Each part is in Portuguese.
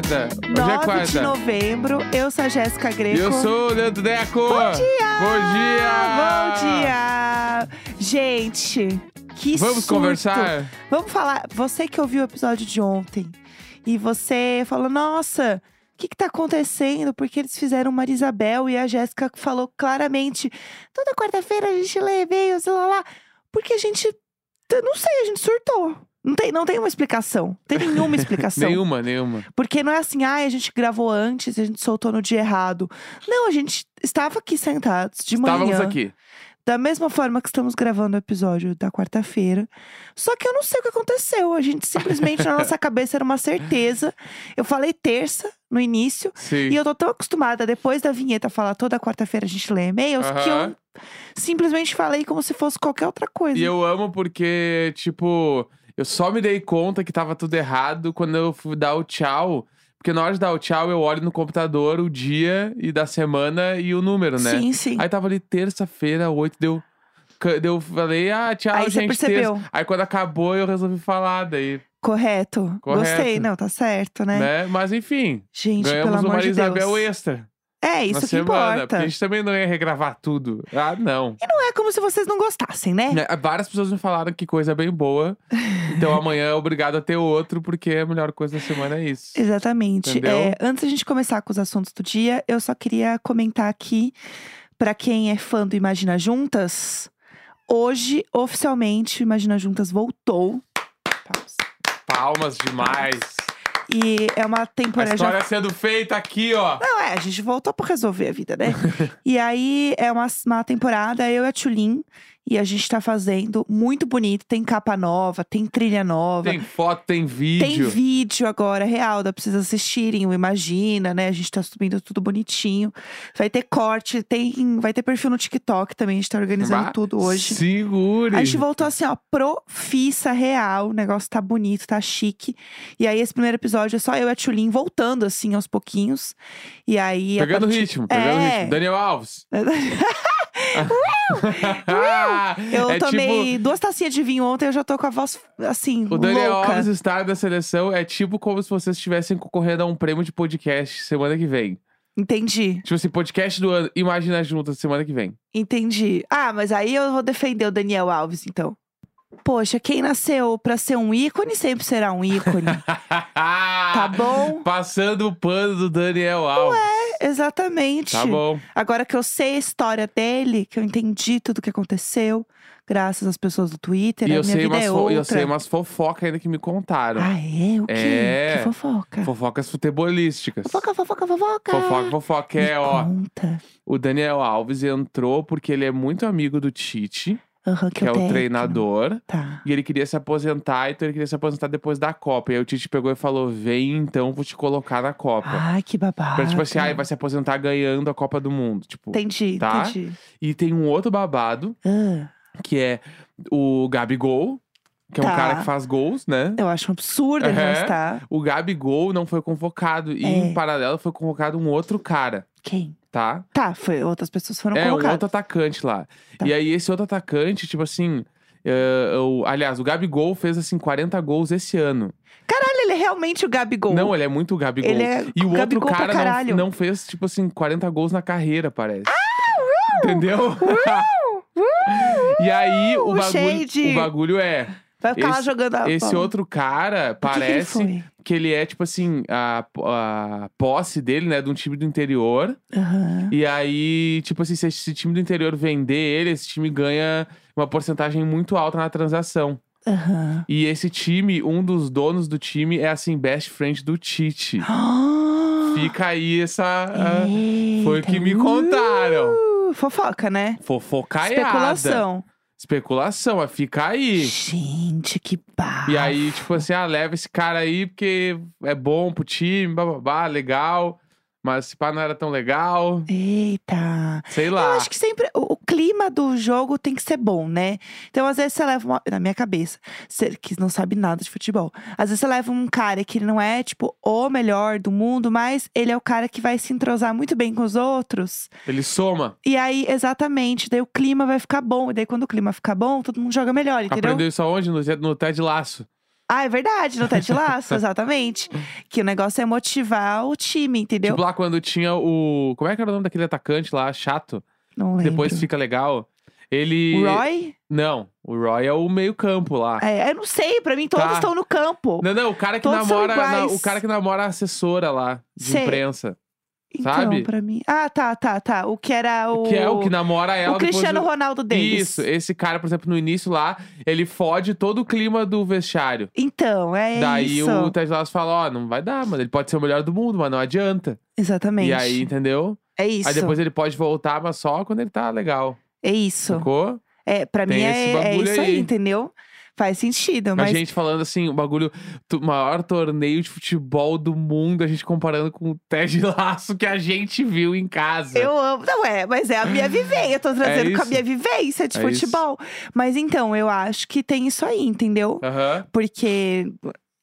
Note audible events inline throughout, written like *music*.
quarta. Hoje 9 é de quarta. novembro. Eu sou a Jéssica E Greco. eu sou o Leandro Deco. Bom dia! Bom dia! Bom dia! Gente, que Vamos surto. conversar? Vamos falar. Você que ouviu o episódio de ontem e você falou, nossa, o que, que tá acontecendo? Porque eles fizeram uma Isabel e a Jéssica falou claramente: toda quarta-feira a gente lê e-mails, lá, lá. Porque a gente. eu Não sei, a gente surtou. Não tem, não tem uma explicação. Tem nenhuma explicação. *laughs* Nenhuma, nenhuma. Porque não é assim, ai, a gente gravou antes e a gente soltou no dia errado. Não, a gente estava aqui sentados de manhã. Estávamos aqui. Da mesma forma que estamos gravando o episódio da quarta-feira. Só que eu não sei o que aconteceu. A gente simplesmente, na nossa *laughs* cabeça, era uma certeza. Eu falei terça no início. Sim. E eu tô tão acostumada, depois da vinheta, falar toda quarta-feira a gente lê e-mails, que eu simplesmente falei como se fosse qualquer outra coisa. E eu amo porque, tipo, eu só me dei conta que tava tudo errado quando eu fui dar o tchau. Porque na hora de dar o tchau, eu olho no computador o dia e da semana e o número, né? Sim, sim. Aí tava ali terça-feira, oito, deu. Deu, falei, ah, tchau, Aí gente. percebeu. terça. Aí quando acabou, eu resolvi falar, daí, Correto. Correto. Gostei, não, tá certo, né? né? Mas enfim, Gente, pelo ganhamos amor uma de Isabel Deus. extra É, isso que semana. importa. Porque a gente também não ia regravar tudo. Ah, não. Não é como se vocês não gostassem, né? Né, Várias pessoas me falaram que coisa bem boa. Então amanhã é *laughs* obrigado a ter outro, porque a melhor coisa da semana é isso. Exatamente. É, antes da gente começar com os assuntos do dia, eu só queria comentar aqui, pra quem é fã do Imagina Juntas, hoje, oficialmente, o Imagina Juntas voltou. Palmas. Palmas demais. E é uma A temporada. já história sendo feita aqui, ó. Não, é, a gente voltou pra resolver a vida, né? *laughs* e aí é uma, uma temporada, eu e a Tulin, e a gente tá fazendo muito bonito. Tem capa nova, tem trilha nova. Tem foto, tem vídeo. Tem vídeo agora, real, dá pra vocês assistirem, o Imagina, né? A gente tá subindo tudo bonitinho. Vai ter corte, tem, vai ter perfil no TikTok também, a gente tá organizando Bah, tudo hoje. Segure. A gente voltou assim, ó, profissa real. O negócio tá bonito, tá chique. E aí, esse primeiro episódio é só eu e a Tulin voltando, assim, aos pouquinhos. E aí. Pegando partir- ritmo, pegando É. ritmo. Daniel Alves. *laughs* *laughs* Eu é tomei tipo, duas tacinhas de vinho ontem, eu já tô com a voz, assim, o Daniel louca. Alves estar da seleção é tipo como se vocês estivessem concorrendo a um prêmio de podcast semana que vem. Entendi, Tipo assim, podcast do ano, imagina juntas semana que vem. entendi. Ah, mas aí eu vou defender o Daniel Alves, então. Poxa, quem nasceu pra ser um ícone sempre será um ícone. *laughs* tá bom? Passando o pano do Daniel Alves. Exatamente. Tá bom. Agora que eu sei a história dele, que eu entendi tudo o que aconteceu, graças às pessoas do Twitter, E a eu minha sei, vida umas é outra. eu sei umas fofocas ainda que me contaram. Ah, é? O quê? É. Que fofoca? Fofocas futebolísticas. Fofoca, fofoca, fofoca. Fofoca, fofoca. Que Me é, ó. Conta. O Daniel Alves entrou porque ele é muito amigo do Tite, Aham, que é o técnico. treinador. Tá. E ele queria se aposentar, então ele queria se aposentar depois da Copa. E aí o Tite pegou e falou: Vem então, vou te colocar na Copa. Ai, que babado. Pra tipo assim, ah, vai se aposentar ganhando a Copa do Mundo. Tipo. Entendi, Tá? entendi. E tem um outro babado, Ah, que é o Gabigol, que é um Tá. cara que faz gols, né? eu acho um absurdo ele não estar. O Gabigol não foi convocado. E É. em paralelo foi convocado um outro cara, Quem? tá? Tá, foi, outras pessoas foram é, um colocadas. outro atacante lá. Tá. E aí, esse outro atacante, tipo assim. eh, o- aliás, o Gabigol fez assim 40 gols esse ano. Caralho, ele é realmente o Gabigol. Não, ele é muito Gabigol. Ele é e o outro Gabigol pra cara não, não fez, tipo assim, 40 gols na carreira, parece. Entendeu? *laughs* e aí, o o bagulho, shade. o bagulho é. Vai ficar lá esse- jogando a Esse bola. outro cara Por que que ele parece que ele é, tipo assim, a, a posse dele, né, de um time do interior. Aham. E aí, tipo assim, se esse time do interior vender ele, esse time ganha uma porcentagem muito alta na transação. Aham. E esse time, um dos donos do time é assim, best friend do Tite. *gasps* Ah, Fica aí essa. ah, foi o que me contaram. Uh, fofoca, né? Fofocaiada. Especulação. Especulação, mas fica aí. Gente, que barra. E aí, tipo assim, ah, leva esse cara aí porque é bom pro time, bababá, legal. Mas se pá não era tão legal. Eita. Sei Eu lá. acho que sempre o, o clima do jogo tem que ser bom, né? Então, às vezes, você leva uma. Na minha cabeça, você que não sabe nada de futebol. Às vezes você leva um cara que não é, tipo, o melhor do mundo, mas ele é o cara que vai se entrosar muito bem com os outros. Ele soma. E aí, exatamente, daí o clima vai ficar bom. E daí, quando o clima ficar bom, todo mundo joga melhor, entendeu? Aprendeu isso aonde? No, no Ted Laço. Ah, é verdade, no Ted Laço, *laughs* exatamente. Que o negócio é motivar o time, entendeu? Tipo lá quando tinha o. Como é que era o nome daquele atacante lá, chato? Não lembro. Depois fica legal. Ele. O Roy? Não, o Roy é o meio-campo lá. É, eu não sei, pra mim todos Tá. estão no campo. Não, não, o cara que Todos namora. na- o cara que namora a assessora lá, de Sei. imprensa. Então, sabe? pra mim. Ah, tá, tá, tá. O que era o. Que é o que namora ela o Cristiano do- Ronaldo deles. Isso, esse cara, por exemplo, no início lá, ele fode todo o clima do vestiário. Então, é Daí isso. o Ted Lasso fala, ó, não vai dar, mano. Ele pode ser o melhor do mundo, mas não adianta. Exatamente. E aí, entendeu? É isso. Aí depois ele pode voltar, mas só quando ele tá legal. É isso. Sacou? É, pra Tem mim é, é isso aí, aí. entendeu? Faz sentido, mas A gente falando assim, o bagulho, o maior torneio de futebol do mundo, a gente comparando com o Ted Laço que a gente viu em casa. eu amo. Não é, mas é a minha vivência. Eu tô trazendo com a isso. minha vivência de É futebol. Mas então, eu acho que tem isso aí, entendeu? Aham. Porque.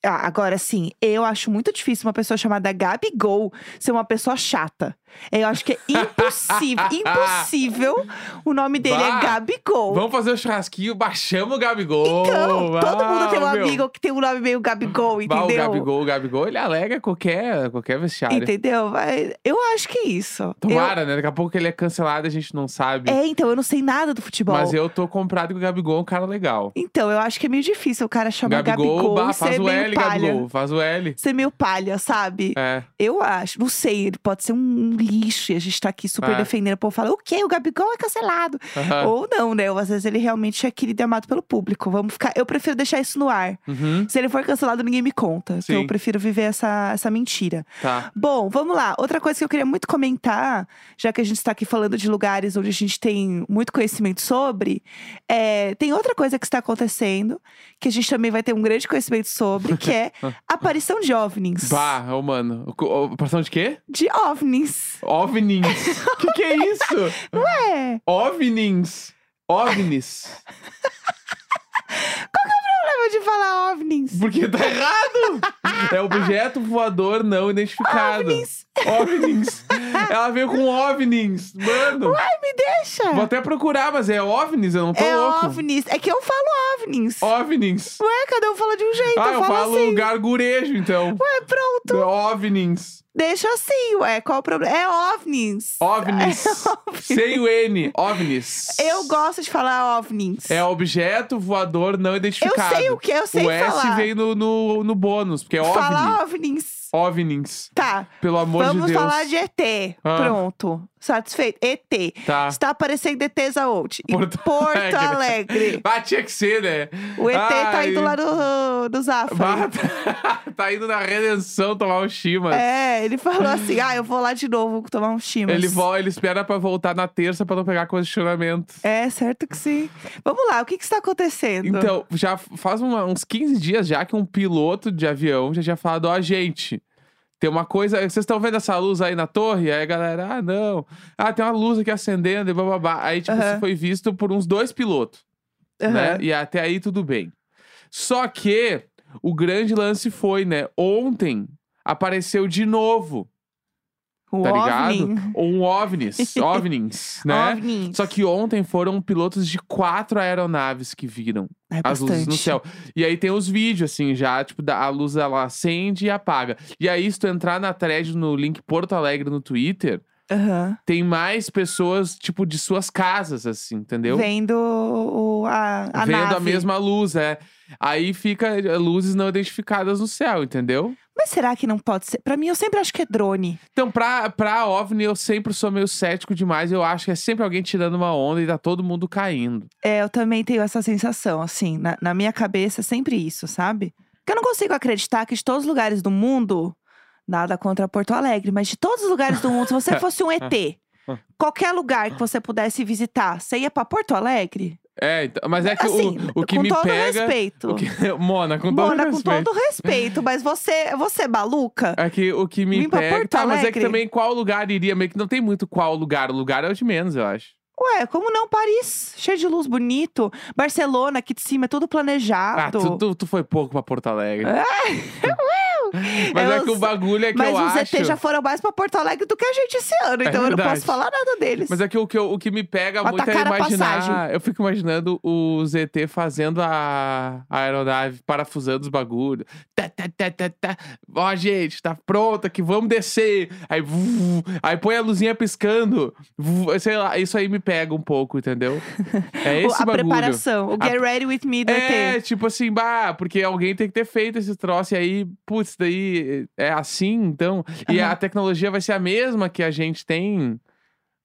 ah, Agora sim, eu acho muito difícil uma pessoa chamada Gabigol ser uma pessoa chata. Eu acho que é impossível, *laughs* impossível. O nome dele Bah, é Gabigol. Vamos fazer o churrasquinho, baixamos o Gabigol. Então, todo mundo tem um meu. amigo que tem um nome meio Gabigol, Bah, entendeu? o Gabigol, o Gabigol, ele alega qualquer, qualquer vestiário. Entendeu? Mas Eu acho que é isso. Eu- Tomara, né? Daqui a pouco ele é cancelado, a gente não sabe. É, então, eu não sei nada do futebol. Mas eu tô comprado que o Gabigol é um cara legal. Então, eu acho que é meio difícil o cara chamar Gabigol, Gabigol, bah, faz o L, palha. Gabigol, faz o L. Ser meio palha, sabe? É. Eu acho. Não sei, ele pode ser um lixo e a gente tá aqui super É. defendendo. O povo fala, o quê? O Gabigol é cancelado. Aham. Ou não, né? Ou às vezes ele realmente é querido e amado pelo público. Vamos ficar. Eu prefiro deixar isso no ar. Uhum, Se ele for cancelado, ninguém me conta. Então Sim. eu prefiro viver essa, essa mentira. tá. Bom, vamos lá. Outra coisa que eu queria muito comentar, já que a gente está aqui falando de lugares onde a gente tem muito conhecimento sobre, é, tem outra coisa que está acontecendo, que a gente também vai ter um grande conhecimento sobre, que é a *laughs* aparição de OVNIs. Bah, ô, mano. O- o- Operação de quê? De OVNIs. OVNIs. *laughs* que que é isso? É. OVNIs. OVNIs. Problema de falar OVNIs. Porque tá errado. É objeto voador não identificado. OVNIs. OVNIs. Ela veio com OVNIs. Mano. Ai, me deixa. Vou até procurar, mas é OVNIs, eu não tô é louco. OVNIs. É que eu falo OVNIs. OVNIs. Ué, cada um fala de um jeito. Ah, eu eu falo falo assim. gargurejo, então. Ué, pronto. OVNIs. Deixa assim, ué. Qual o problema? É OVNIs. OVNIs. *laughs* OVNIs. Sem o N. OVNIs. Eu gosto de falar OVNIs. É objeto voador não eu identificado. sei o que, eu sei o S falar. veio no, no, no bônus, porque é OVNI. Falar OVNIs. OVNIs. Tá, Pelo amor vamos de Deus. falar de ET. Ah. Pronto. Satisfeito? ET. Tá. Está aparecendo ETs aonde? Porto Porto Alegre. Alegre. *laughs* Ah, tinha que ser, né? O ET tá Ai. indo lá no, no Zafari. Bah, tá, *laughs* tá indo na redenção tomar um chimas. É, ele falou assim: ah, eu vou lá de novo tomar um chimas. Ele, vo- ele espera pra voltar na terça pra não pegar questionamento. É, certo que sim. Vamos lá, o que que está acontecendo? Então, já faz uma- uns 15 dias já que um piloto de avião já tinha falado, ó, gente, tem uma coisa. Vocês estão vendo essa luz aí na torre? Aí a galera, ah, não. Ah, tem uma luz aqui acendendo e bababá. Aí, tipo, Aham. isso foi visto por uns dois pilotos, Aham. né? E até aí tudo bem. Só que o grande lance foi, né? Ontem apareceu de novo, o tá ligado? OVNI. Um OVNIs, *laughs* OVNIs, né? OVNIs. Só que ontem foram pilotos de quatro aeronaves que viram É as luzes no céu. E aí tem os vídeos, assim, já, tipo, da, a luz ela acende e apaga. E aí, se tu entrar na thread no link Porto Alegre no Twitter, Aham. tem mais pessoas, tipo, de suas casas, assim, entendeu? Vendo o, a, a Vendo nave. a mesma luz, é. Aí fica eh, luzes não identificadas no céu, entendeu? Mas será que não pode ser? Pra mim, eu sempre acho que é drone. Então, pra, pra OVNI, eu sempre sou meio cético demais. Eu acho que é sempre alguém tirando uma onda e tá todo mundo caindo. É, eu também tenho essa sensação, assim. Na, na minha cabeça é sempre isso, sabe? Porque eu não consigo acreditar que de todos os lugares do mundo, nada contra Porto Alegre, mas de todos os lugares do mundo, se você *laughs* fosse um ET, qualquer lugar que você pudesse visitar, você ia pra Porto Alegre? É, então, mas é que assim, o, o que com me todo pega. respeito. O que, *laughs* Mona, com todo Mona, com respeito. todo respeito, mas você, você é maluca? É que o que me Vim pega. Tá, mas é que também qual lugar iria? Meio que não tem muito qual lugar. O lugar é o de menos, eu acho. Ué, como não? Paris, cheio de luz, bonito. Barcelona, aqui de cima, é tudo Ah, planejado. tu, tu, tu foi pouco pra Porto Alegre. *laughs* *laughs* Mas é que o bagulho é que Mas eu os acho. ET já foram mais pra Porto Alegre do que a gente esse ano, É então eu não posso falar nada deles. Mas é que o que, eu- o que me pega Mas muito é a imaginar. passagem. Eu fico imaginando o ZT fazendo a, a aeronave, parafusando os bagulhos. Tá, tá, tá, tá, tá. Ó, gente, tá pronta que vamos descer. Aí, aí põe a luzinha piscando. sei lá, isso aí me pega um pouco, entendeu? É *laughs* esse a bagulho. preparação, o A- Get Ready With Me do É, ET. tipo assim, bah, porque alguém tem que ter feito esse troço, e aí, putz, daí é assim, então. E Aham. a tecnologia vai ser a mesma que a gente tem.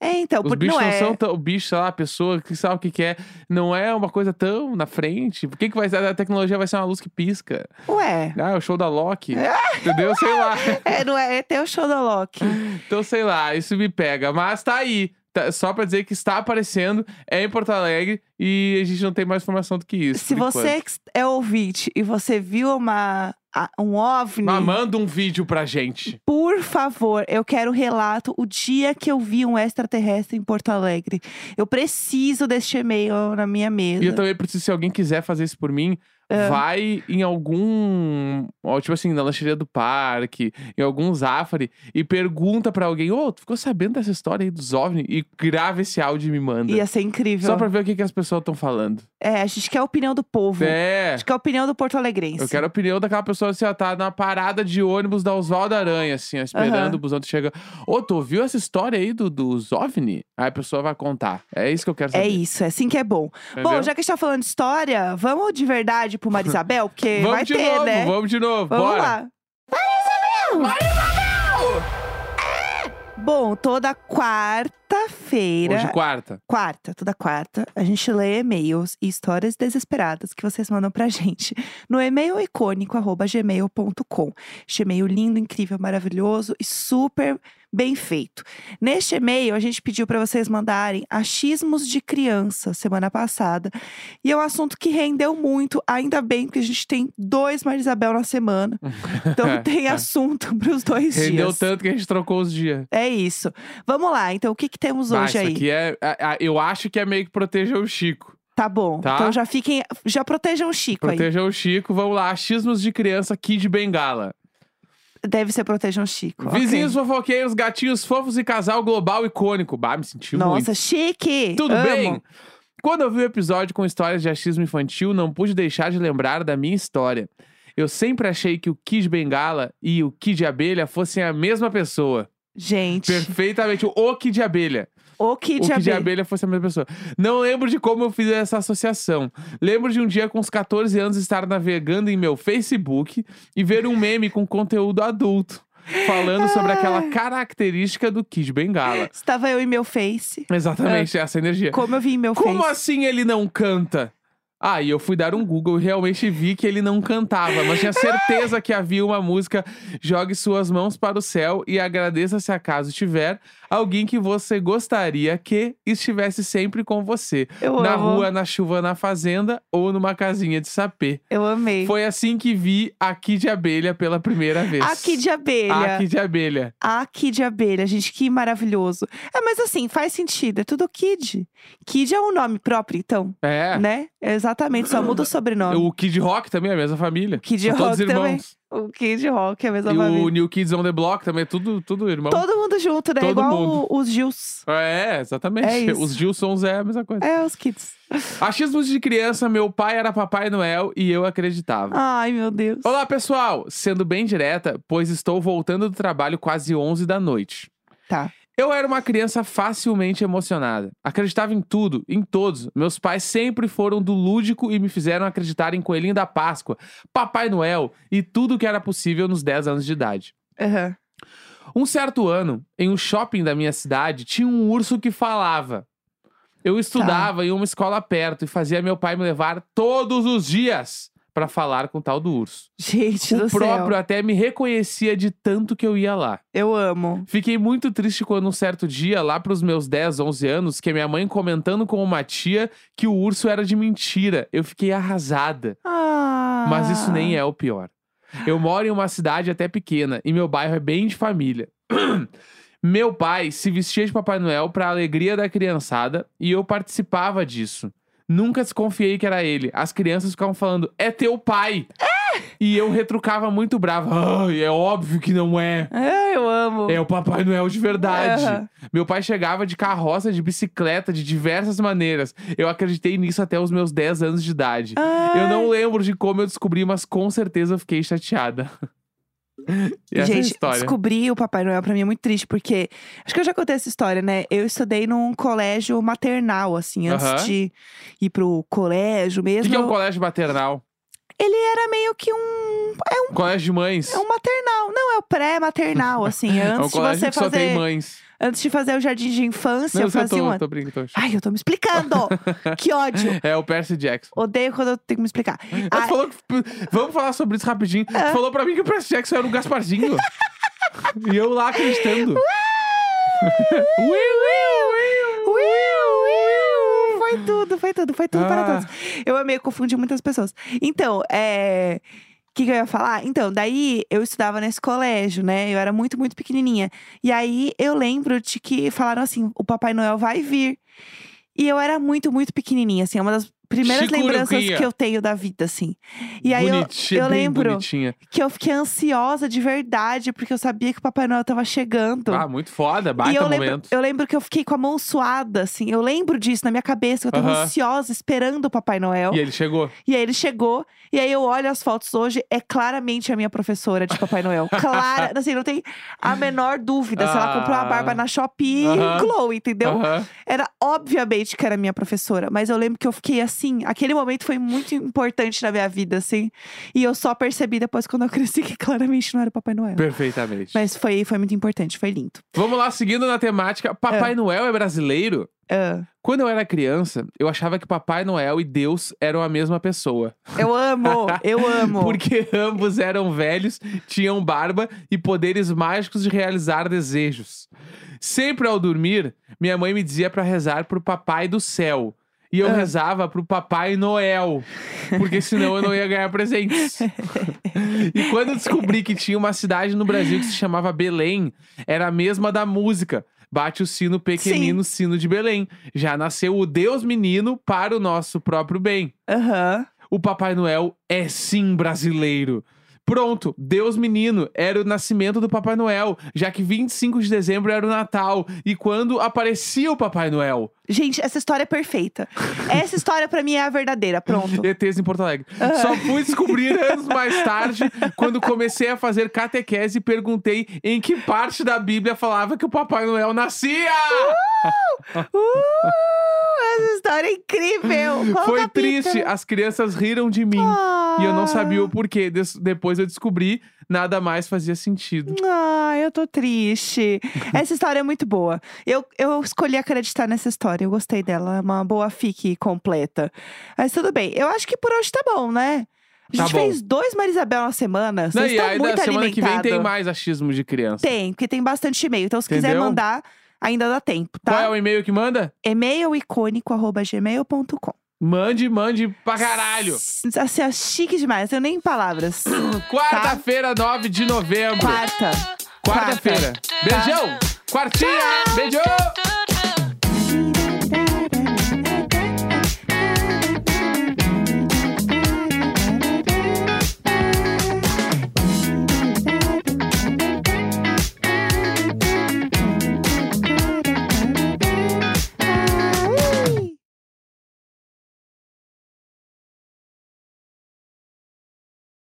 É, então, Os por, bichos não não, é. são tão. O bicho, sei lá, a pessoa que sabe o que, que é, não é uma coisa tão na frente. Por que, que vai ser? A tecnologia vai ser uma luz que pisca. Ué. Ah, é o show da Loki. *laughs* Entendeu? Sei lá. É, não é, é ter o show da Loki. Então, sei lá, isso me pega. Mas tá aí. Tá- só pra dizer que está aparecendo, é em Porto Alegre e a gente não tem mais informação do que isso. Se por você enquanto. é ouvinte e você viu uma, um OVNI, Mas manda um vídeo pra gente. por favor, eu quero relato o dia que eu vi um extraterrestre em Porto Alegre. Eu preciso deste e-mail na minha mesa. E eu também preciso, se alguém quiser fazer isso por mim, Ah. vai em algum. ó, Tipo assim, na lancheria do parque, em algum Zafari, e pergunta pra alguém: Ô, tu ficou sabendo dessa história aí dos OVNI? E grava esse áudio e me manda. Ia ser incrível. Só pra ver o que, que as pessoas estão falando. É, a gente quer a opinião do povo. É. A gente quer a opinião do Porto Alegrense. Eu quero a opinião daquela pessoa assim, ó, tá na parada de ônibus da Oswaldo Aranha, assim, ó, esperando Aham. o busão tu chega. Ô, tu ouviu essa história aí do, dos OVNI? Aí a pessoa vai contar. É isso que eu quero saber. É isso, é assim que é bom. Entendeu? Bom, já que a gente tá falando de história, vamos de verdade pro Marisabel? Porque *laughs* Vamos vai de ter, novo, né? vamos de novo, Vamos bora. lá. Bom, toda quarta-feira. Hoje quarta. Quarta, toda quarta, a gente lê e-mails e histórias desesperadas que vocês mandam pra gente no e-mail icônico arroba gmail.com. Este e-mail lindo, incrível, maravilhoso e super bem feito. Neste e-mail, a gente pediu pra vocês mandarem achismos de criança semana passada. E é um assunto que rendeu muito, ainda bem, porque a gente tem dois Marisabel na semana. Então *laughs* tem assunto pros dois Rendeu dias. tanto que a gente trocou os dias. É isso. Vamos lá, então o que, que temos Bah, hoje isso aí? aqui é. a- eu acho que é meio que proteger o Chico. Tá bom. Tá? Então já fiquem. Já protejam o Chico aí. Proteger o Chico, vamos lá. Achismos de criança Kid Bengala. Deve ser protejam Chico. Vizinhos fofoqueiros, gatinhos fofos e casal global icônico. Bah, me senti muito. Nossa, chique! Tudo Amo. bem? Quando eu vi o episódio com histórias de achismo infantil, não pude deixar de lembrar da minha história. Eu sempre achei que o Kid Bengala e o Kid Abelha fossem a mesma pessoa. Gente, Perfeitamente. O Kid Abelha. O Kid o Kid Abelha. Abelha fosse a mesma pessoa. Não lembro de como eu fiz essa associação. Lembro de um dia com uns 14 anos estar navegando em meu Facebook e ver um meme com conteúdo adulto. Falando sobre aquela característica do Kid Bengala. Estava eu em meu Face. Exatamente, essa energia. Como eu vi em meu Como Face. assim ele não canta? Aí eu fui dar um Google e realmente vi que ele não cantava, mas tinha certeza que havia uma música Jogue suas mãos para o céu e agradeça se acaso tiver alguém que você gostaria que estivesse sempre com você. Eu na amo. rua, na chuva, na fazenda ou numa casinha de sapê. Eu amei. Foi assim que vi a Kid Abelha pela primeira vez. A Kid Abelha. A Kid Abelha. A Kid Abelha, gente, que maravilhoso. É, mas assim, faz sentido, é tudo Kid. Kid é um nome próprio, então, É. né? Exatamente, só muda o sobrenome. O Kid Rock também é a mesma família. Kid São todos Rock também. irmãos. O Kid Rock é a mesma E família. o New Kids on the Block também, é tudo, tudo irmão. Todo mundo junto, né? Todo Igual mundo. o- os Gils. É, exatamente. É. Os Gilsons é a mesma coisa. É, os kids. *laughs* Achismos de criança, meu pai era Papai Noel e eu acreditava. Ai, meu Deus. Olá, pessoal! Sendo bem direta, pois estou voltando do trabalho quase 11 da noite. Tá. Eu era uma criança facilmente emocionada. Acreditava em tudo, em todos. Meus pais sempre foram do lúdico e me fizeram acreditar em Coelhinho da Páscoa, Papai Noel e tudo que era possível nos 10 anos de idade. Aham. Um certo ano, em um shopping da minha cidade, tinha um urso que falava. Eu estudava em uma escola perto e fazia meu pai me levar todos os dias para falar com o tal do urso. Gente o do próprio céu. até me reconhecia de tanto que eu ia lá. Eu amo. Fiquei muito triste quando um certo dia, lá pros meus 10, 11 anos, que a minha mãe comentando com uma tia que o urso era de mentira. Eu fiquei arrasada. Ah. Mas isso nem é o pior. Eu moro em uma cidade até pequena e meu bairro é bem de família. *clears throat* meu pai se vestia de Papai Noel para alegria da criançada e eu participava disso. Nunca desconfiei que era ele. As crianças ficavam falando: "É teu pai". E eu retrucava muito bravo. Ai, é óbvio que não é. Ah, eu amo. É o Papai Noel de verdade. Aham. Meu pai chegava de carroça, de bicicleta, de diversas maneiras. Eu acreditei nisso até os meus 10 anos de idade. Eu não lembro de como eu descobri, mas com certeza eu fiquei chateada. *laughs* E é Gente, descobrir o Papai Noel pra mim é muito triste, porque acho que eu já contei essa história, né? Eu estudei num colégio maternal, assim, antes de ir pro colégio O mesmo. que, que é um colégio maternal? Ele era meio que um. É um, Colégio de mães. é um maternal. Não, é o pré-maternal, assim. *laughs* É um Antes de você que só tem fazer. mães. Antes de fazer o jardim de infância, Não, eu fazia um tô, ano. tô brincando. Tô... Ai, eu tô me explicando! *laughs* que ódio! É o Percy Jackson. Odeio quando eu tenho que me explicar. *laughs* Ah, Ah, falou que... Vamos falar sobre isso rapidinho. Tu falou pra mim que o Percy Jackson era o Gasparzinho. *laughs* e eu lá acreditando. Foi tudo, foi tudo, foi tudo para Ah. todos. Eu amei confundir muitas pessoas. Então, é. O que, que eu ia falar? Então, daí eu estudava nesse colégio, né? Eu era muito, muito pequenininha. E aí eu lembro de que falaram assim: o Papai Noel vai vir. E eu era muito, muito pequenininha, assim. É uma das primeiras lembranças que eu tenho da vida, assim. E aí eu, Bonitinha, eu bem lembro bonitinha. que eu fiquei ansiosa de verdade, porque eu sabia que o Papai Noel tava chegando. Ah, muito foda. E Baita eu lembro, momento. eu lembro que eu fiquei com a mão suada, assim. Eu lembro disso na minha cabeça. que Eu tava ansiosa, esperando o Papai Noel. E ele chegou. E aí ele chegou. E aí eu olho as fotos hoje. É claramente a minha professora de Papai Noel. *laughs* Clara. Assim, não tem a menor dúvida. Se ela comprou uma Ah. barba na Shopee, Aham. *laughs* Glow, entendeu? Era obviamente que era minha professora. Mas eu lembro que eu fiquei assim. Aquele momento foi muito importante na minha vida, assim. E eu só percebi depois, quando eu cresci, que claramente não era Papai Noel. Perfeitamente. Mas foi, foi muito importante, foi lindo. Vamos lá, seguindo na temática. Papai Noel é brasileiro? Ah, Quando eu era criança, eu achava que Papai Noel e Deus eram a mesma pessoa. eu amo, *laughs* eu amo. Porque ambos eram velhos, tinham barba e poderes mágicos de realizar desejos. Sempre ao dormir, minha mãe me dizia pra rezar pro Papai do Céu. E eu Ah. rezava pro Papai Noel, porque senão eu não ia ganhar presentes. e quando eu descobri que tinha uma cidade no Brasil que se chamava Belém, era a mesma da música. Bate o sino pequenino, sino de Belém. Já nasceu o Deus menino para o nosso próprio bem. Aham. O Papai Noel é sim brasileiro. Pronto, Deus menino era o nascimento do Papai Noel, já que 25 de dezembro era o Natal e quando aparecia o Papai Noel. Gente, essa história é perfeita. *laughs* Essa história pra mim é a verdadeira. Pronto. *laughs* ETs em Porto Alegre. Só fui descobrir anos mais tarde, quando comecei a fazer catequese e perguntei em que parte da Bíblia falava que o Papai Noel nascia. Uh, essa história é incrível. Qual Foi capítulo? triste, as crianças riram de mim. E eu não sabia o porquê. Des- Depois eu descobri, nada mais fazia sentido. Ah, eu tô triste. *laughs* Essa história é muito boa. Eu, eu escolhi acreditar nessa história. Eu gostei dela. É uma boa fique completa. Mas tudo bem. Eu acho que por hoje tá bom, né? A Tá gente bom. fez dois Marisabel na semana. Não, Vocês e estão ainda muito semana que vem tem mais achismo de criança. Tem, porque tem bastante e-mail. Então, se quiser Entendeu? mandar, ainda dá tempo, tá? Qual é o e-mail que manda? e-mailicônico.gmail.com Mande, mande pra caralho. Assim, é chique demais, eu nem palavras. *clears throat* Quarta-feira, 9 de novembro. Quarta. Quarta-feira. Beijão. Quartinha. Beijo.